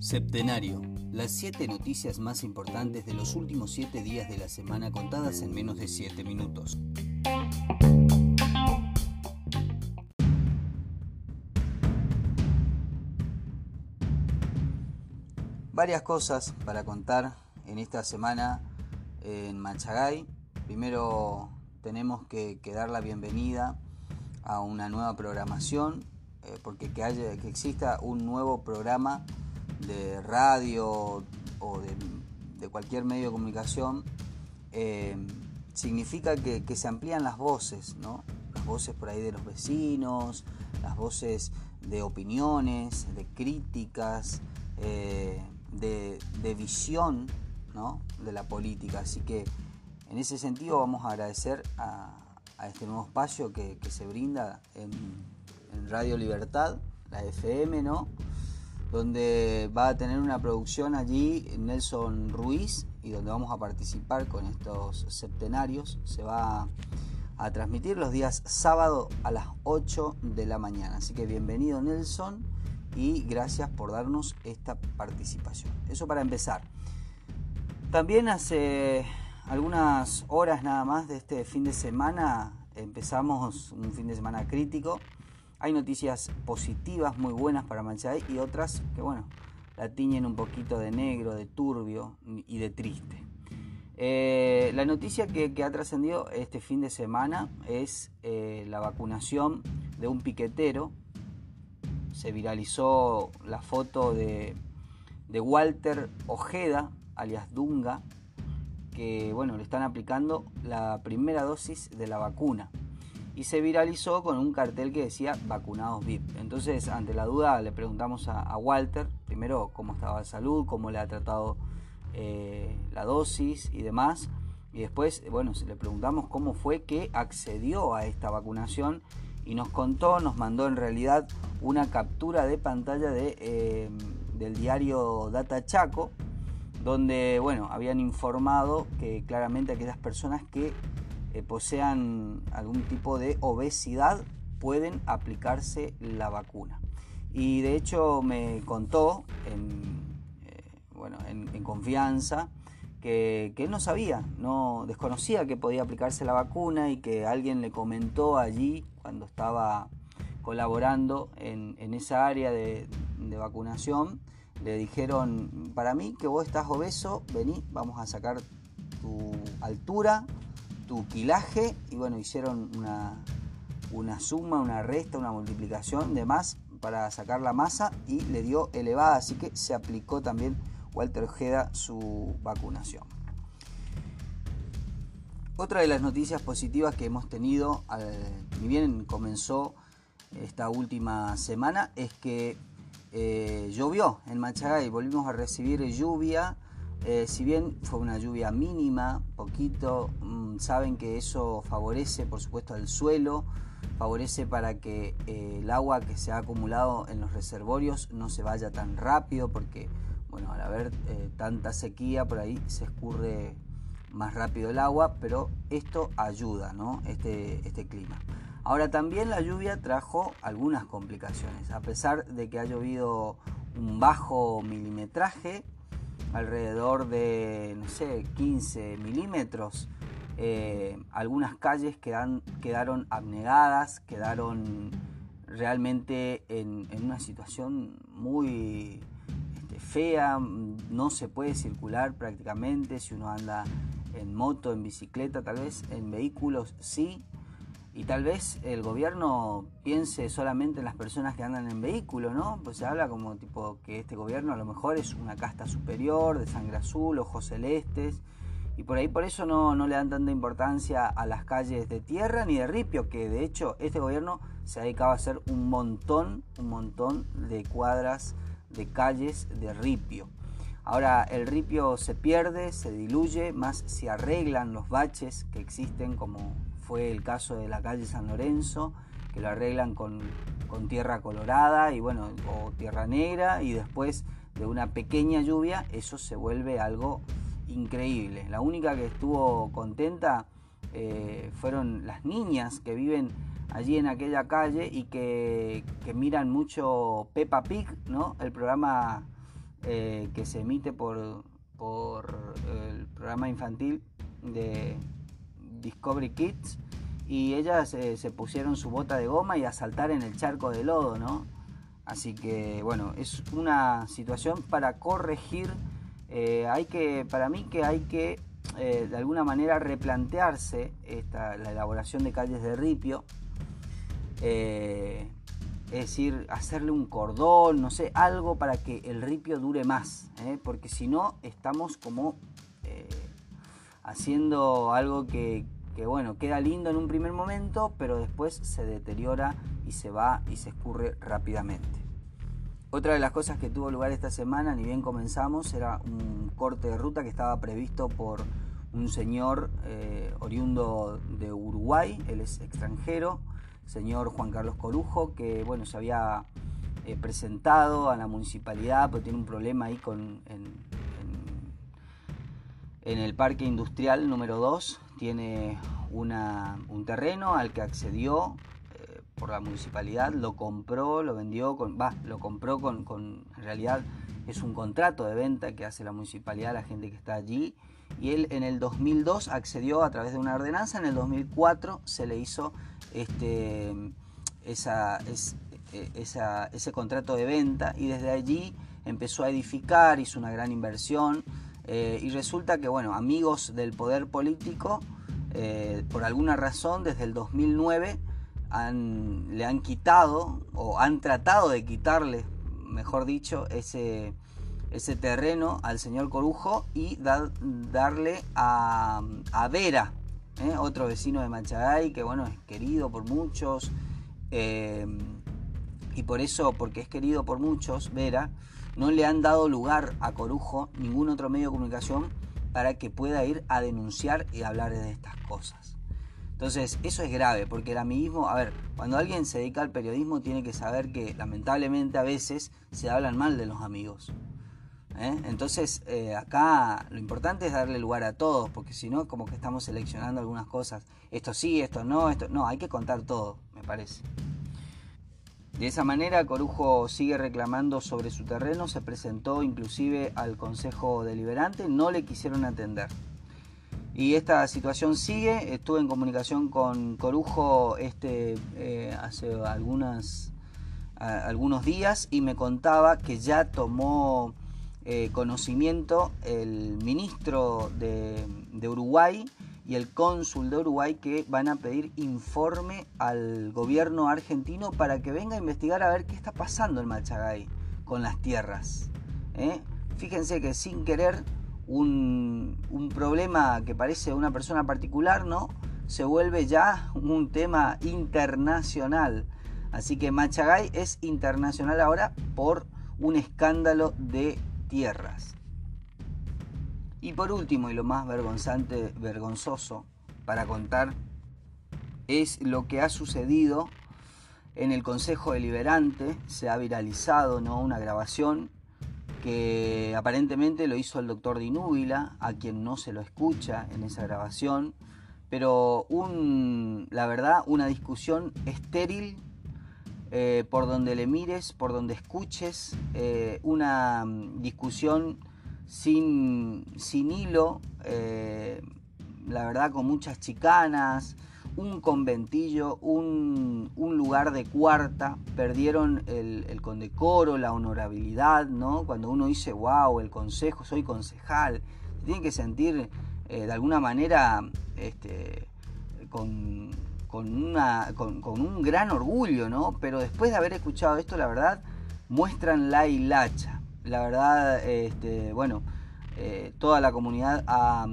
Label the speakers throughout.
Speaker 1: Septenario. Las siete noticias más importantes de los últimos siete días de la semana contadas en menos de siete minutos. Varias cosas para contar en esta semana en Machagay. Primero tenemos que, dar la bienvenida a una nueva programación, eh, porque que, haya, que exista un nuevo programa de radio o de, cualquier medio de comunicación, eh, significa que, se amplían las voces, ¿no? Las voces por ahí de los vecinos, las voces de opiniones, de críticas, eh, de, visión ¿no? de la política. Así que en ese sentido vamos a agradecer a, este nuevo espacio que, se brinda Radio Libertad, la FM, ¿no? donde va a tener una producción allí Nelson Ruiz y donde vamos a participar con estos septenarios. Se va a transmitir los días sábado a las 8 de la mañana. Así que bienvenido Nelson y gracias por darnos esta participación. Eso para empezar. También hace algunas horas nada más de este fin de semana empezamos un fin de semana crítico hay noticias positivas muy buenas para Manchay y otras que, bueno, la tiñen un poquito de negro, de turbio y de triste. Eh, la noticia que, ha trascendido este fin de semana es eh, la vacunación de un piquetero. Se viralizó la foto de, de Walter Ojeda, alias Dunga, que bueno, le están aplicando la primera dosis de la vacuna y se viralizó con un cartel que decía vacunados VIP. Entonces, ante la duda, le preguntamos a, Walter, primero, cómo estaba de salud, cómo le ha tratado eh, la dosis y demás. Y después, bueno, le preguntamos cómo fue que accedió a esta vacunación y nos contó, nos mandó en realidad una captura de pantalla de, eh, del diario Data Chaco, donde, bueno, habían informado que claramente aquellas personas que eh, posean algún tipo de obesidad pueden aplicarse la vacuna. Y de hecho me contó en, eh, bueno, en, confianza que, él no sabía, no desconocía que podía aplicarse la vacuna y que alguien le comentó allí cuando estaba colaborando en, esa área de, de, vacunación. Le dijeron, para mí que vos estás obeso, vení, vamos a sacar tu altura, tu quilaje y bueno, hicieron una, una suma, una resta, una multiplicación de más para sacar la masa y le dio elevada, así que se aplicó también Walter Ojeda su vacunación. Otra de las noticias positivas que hemos tenido, ni bien comenzó esta última semana, es que eh, llovió en Machagay, volvimos a recibir lluvia eh, si bien fue una lluvia mínima, poquito, mm, saben que eso favorece por supuesto al suelo, favorece para que eh, el agua que se ha acumulado en los reservorios no se vaya tan rápido porque bueno, al haber eh, tanta sequía por ahí se escurre más rápido el agua, pero esto ayuda, ¿no? Este, este clima. Ahora también la lluvia trajo algunas complicaciones, a pesar de que ha llovido un bajo milimetraje, alrededor de, no sé, 15 milímetros. Eh, algunas calles quedaron abnegadas, quedaron realmente en, una situación muy este, fea, no se puede circular prácticamente si uno anda en moto, en bicicleta, tal vez en vehículos sí, y tal vez el gobierno piense solamente en las personas que andan en vehículo, ¿no? Pues se habla como tipo que este gobierno a lo mejor es una casta superior, de sangre azul, ojos celestes, y por ahí por eso no, no le dan tanta importancia a las calles de tierra ni de ripio, que de hecho este gobierno se ha dedicado a hacer un montón, un montón de cuadras de calles de ripio. Ahora el ripio se pierde, se diluye, más si arreglan los baches que existen como fue el caso de la calle San Lorenzo, que lo arreglan con, tierra colorada y bueno, o tierra negra y después de una pequeña lluvia eso se vuelve algo increíble. La única que estuvo contenta eh, fueron las niñas que viven allí en aquella calle y que, miran mucho Peppa Pig, ¿no? El programa eh, que se emite por, por el programa infantil de Discovery Kids y ellas eh, se pusieron su bota de goma y a saltar en el charco de lodo, ¿no? Así que bueno, es una situación para corregir. Eh, hay que, para mí que hay que eh, de alguna manera replantearse esta, la elaboración de calles de ripio. es decir, hacerle un cordón, no sé, algo para que el ripio dure más, porque si no estamos como haciendo algo que, que bueno, queda lindo en un primer momento, pero después se deteriora y se va y se escurre rápidamente. Otra de las cosas que tuvo lugar esta semana, ni bien comenzamos, era un corte de ruta que estaba previsto por un señor eh, oriundo de Uruguay, él es extranjero, señor Juan Carlos Corujo, que bueno, se había eh, presentado a la municipalidad, pero tiene un problema ahí con, el parque industrial número 2 tiene un terreno al que accedió eh, por la municipalidad, lo compró, lo vendió, con, va, lo compró con, en realidad es un contrato de venta que hace la municipalidad a la gente que está allí. Y él en el 2002 accedió a través de una ordenanza, en el 2004 se le hizo este, esa, eh, esa, ese contrato de venta y desde allí empezó a edificar, hizo una gran inversión eh, y resulta que, bueno, amigos del poder político, eh, por alguna razón, desde el 2009 le han quitado o han tratado de quitarle, mejor dicho, ese, ese terreno al señor Corujo y darle a, Vera, ¿eh? otro vecino de Machagay, que bueno, es querido por muchos. y por eso, porque es querido por muchos, Vera, no le han dado lugar a Corujo ningún otro medio de comunicación para que pueda ir a denunciar y hablar de estas cosas. Entonces, eso es grave, porque el amiguismo, a ver, cuando alguien se dedica al periodismo tiene que saber que lamentablemente a veces se hablan mal de los amigos. ¿eh? Entonces, eh, acá lo importante es darle lugar a todos, porque si no, como que estamos seleccionando algunas cosas. Esto sí, esto no, esto no, hay que contar todo, me parece. De esa manera, Corujo sigue reclamando sobre su terreno, se presentó inclusive al Consejo Deliberante, no le quisieron atender. Y esta situación sigue, estuve en comunicación con Corujo este, eh, hace algunos días y me contaba que ya tomó eh, conocimiento el ministro de, de Uruguay, y el cónsul de Uruguay que van a pedir informe al gobierno argentino para que venga a investigar a ver qué está pasando en Machagay con las tierras. ¿eh? Fíjense que sin querer un, un, problema que parece una persona particular, ¿no? Se vuelve ya un tema internacional. Así que Machagay es internacional ahora por un escándalo de tierras. Y por último, y lo más vergonzante, vergonzoso para contar, es lo que ha sucedido en el Consejo Deliberante. Se ha viralizado ¿no? una grabación que aparentemente lo hizo el doctor Dinúbila, a quien no se lo escucha en esa grabación, pero un, la verdad, una discusión estéril eh, por donde le mires, por donde escuches, eh, una mm, discusión sin, sin hilo, eh, la verdad con muchas chicanas, un conventillo, un, lugar de cuarta, perdieron el, condecoro, la honorabilidad, ¿no? Cuando uno dice, wow, el consejo, soy concejal, tiene que sentir eh, de alguna manera este, con, una, con, con, un gran orgullo, ¿no? Pero después de haber escuchado esto, la verdad, muestran la hilacha la verdad, este, bueno, eh, toda la comunidad ha,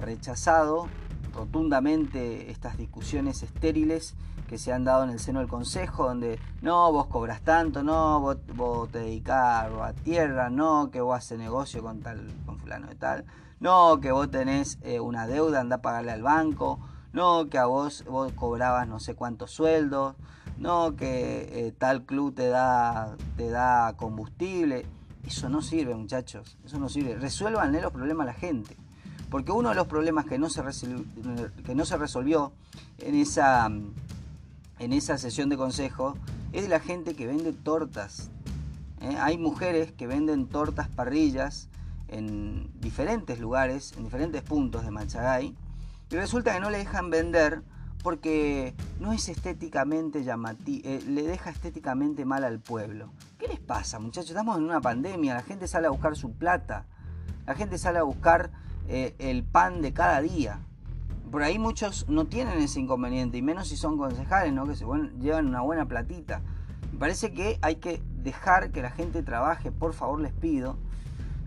Speaker 1: rechazado rotundamente estas discusiones estériles que se han dado en el seno del Consejo, donde no, vos cobras tanto, no, vos, te dedicás a tierra, no, que vos haces negocio con tal, con fulano de tal, no, que vos tenés eh, una deuda, anda a pagarle al banco, no, que a vos, vos cobrabas no sé cuántos sueldos, no, que eh, tal club te da, te da combustible. Eso no sirve, muchachos. Eso no sirve. Resuélvanle los problemas a la gente. Porque uno de los problemas que no se, que no se resolvió en esa, en esa sesión de consejo es la gente que vende tortas. ¿eh? Hay mujeres que venden tortas parrillas en diferentes lugares, en diferentes puntos de Machagay, y resulta que no le dejan vender porque no es estéticamente llamativo, eh, le deja estéticamente mal al pueblo. ¿Qué les pasa, muchachos? Estamos en una pandemia, la gente sale a buscar su plata, la gente sale a buscar eh, el pan de cada día. Por ahí muchos no tienen ese inconveniente, y menos si son concejales, ¿no? que llevan una buena platita. Me parece que hay que dejar que la gente trabaje, por favor les pido.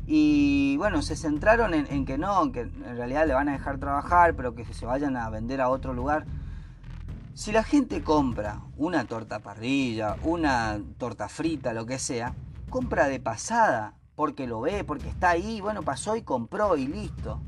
Speaker 1: Y bueno, se centraron en, en que no, que en realidad le van a dejar trabajar, pero que se vayan a vender a otro lugar. Si la gente compra una torta parrilla, una torta frita, lo que sea, compra de pasada, porque lo ve, porque está ahí, bueno, pasó y compró y listo.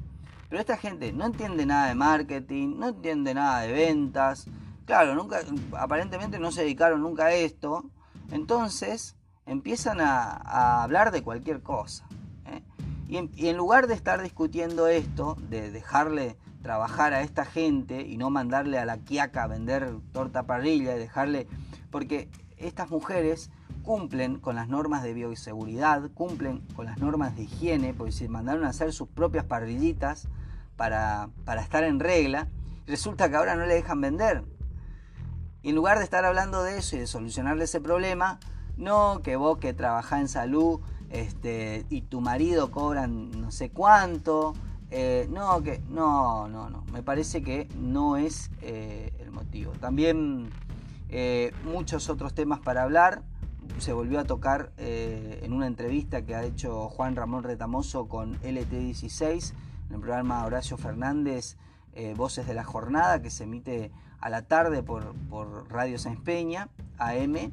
Speaker 1: Pero esta gente no entiende nada de marketing, no entiende nada de ventas. Claro, nunca, aparentemente no se dedicaron nunca a esto. Entonces empiezan a, hablar de cualquier cosa. ¿eh? y en lugar de estar discutiendo esto, de dejarle trabajar a esta gente y no mandarle a la quiaca a vender torta parrilla y dejarle... Porque estas mujeres cumplen con las normas de bioseguridad, cumplen con las normas de higiene, porque se mandaron a hacer sus propias parrillitas para, para estar en regla, resulta que ahora no le dejan vender. Y en lugar de estar hablando de eso y de solucionarle ese problema, no, que vos que trabajás en salud este, y tu marido cobran no sé cuánto, eh, no, que no, no, no. Me parece que no es eh, el motivo. También eh, muchos otros temas para hablar. Se volvió a tocar en una entrevista que ha hecho Juan Ramón Retamoso con LT16 en el programa Horacio Fernández, Voces de la Jornada, que se emite a la tarde por, por Radio Sáenz Peña, AM.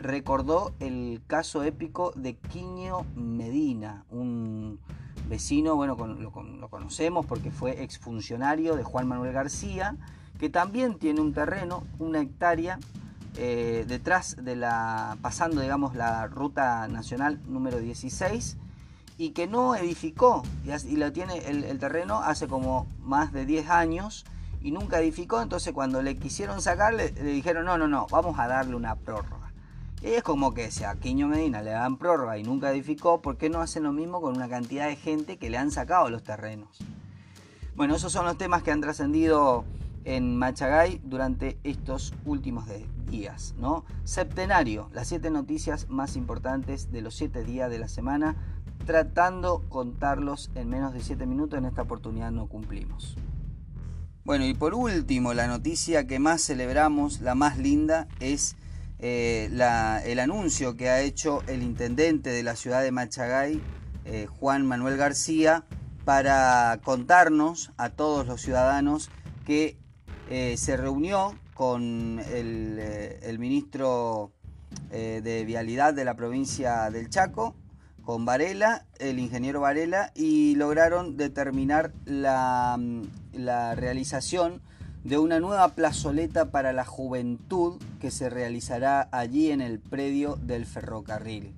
Speaker 1: recordó el caso épico de Quiño Medina, un vecino, bueno, lo, conocemos porque fue exfuncionario de Juan Manuel García, que también tiene un terreno, una hectárea, eh, detrás de la, pasando, digamos, la ruta nacional número 16, y que no edificó, y, lo tiene el, terreno hace como más de 10 años, y nunca edificó, entonces cuando le quisieron sacar, le dijeron, no, no, no, vamos a darle una prórroga. Y es como que si a Quiño Medina le dan prórroga y nunca edificó, ¿por qué no hacen lo mismo con una cantidad de gente que le han sacado los terrenos? Bueno, esos son los temas que han trascendido en Machagay durante estos últimos días, ¿no? Septenario, las siete noticias más importantes de los siete días de la semana, tratando contarlos en menos de siete minutos, en esta oportunidad no cumplimos. Bueno, y por último, la noticia que más celebramos, la más linda, es eh, el anuncio que ha hecho el intendente de la ciudad de Machagay, eh, Juan Manuel García, para contarnos a todos los ciudadanos que eh, se reunió con el, ministro de Vialidad de la provincia del Chaco, con Varela, el ingeniero Varela, y lograron determinar la, la realización de una nueva plazoleta para la juventud que se realizará allí en el predio del ferrocarril.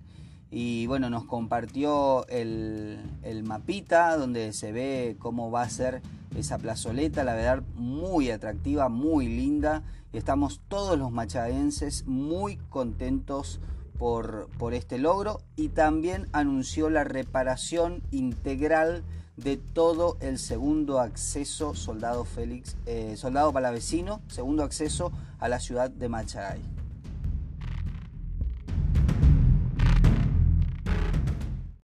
Speaker 1: Y bueno, nos compartió el, mapita donde se ve cómo va a ser esa plazoleta, la verdad muy atractiva, muy linda. Y estamos todos los machadenses muy contentos por, por este logro y también anunció la reparación integral de todo el segundo acceso Soldado Félix, eh, Soldado Palavecino, segundo acceso a la ciudad de Machay.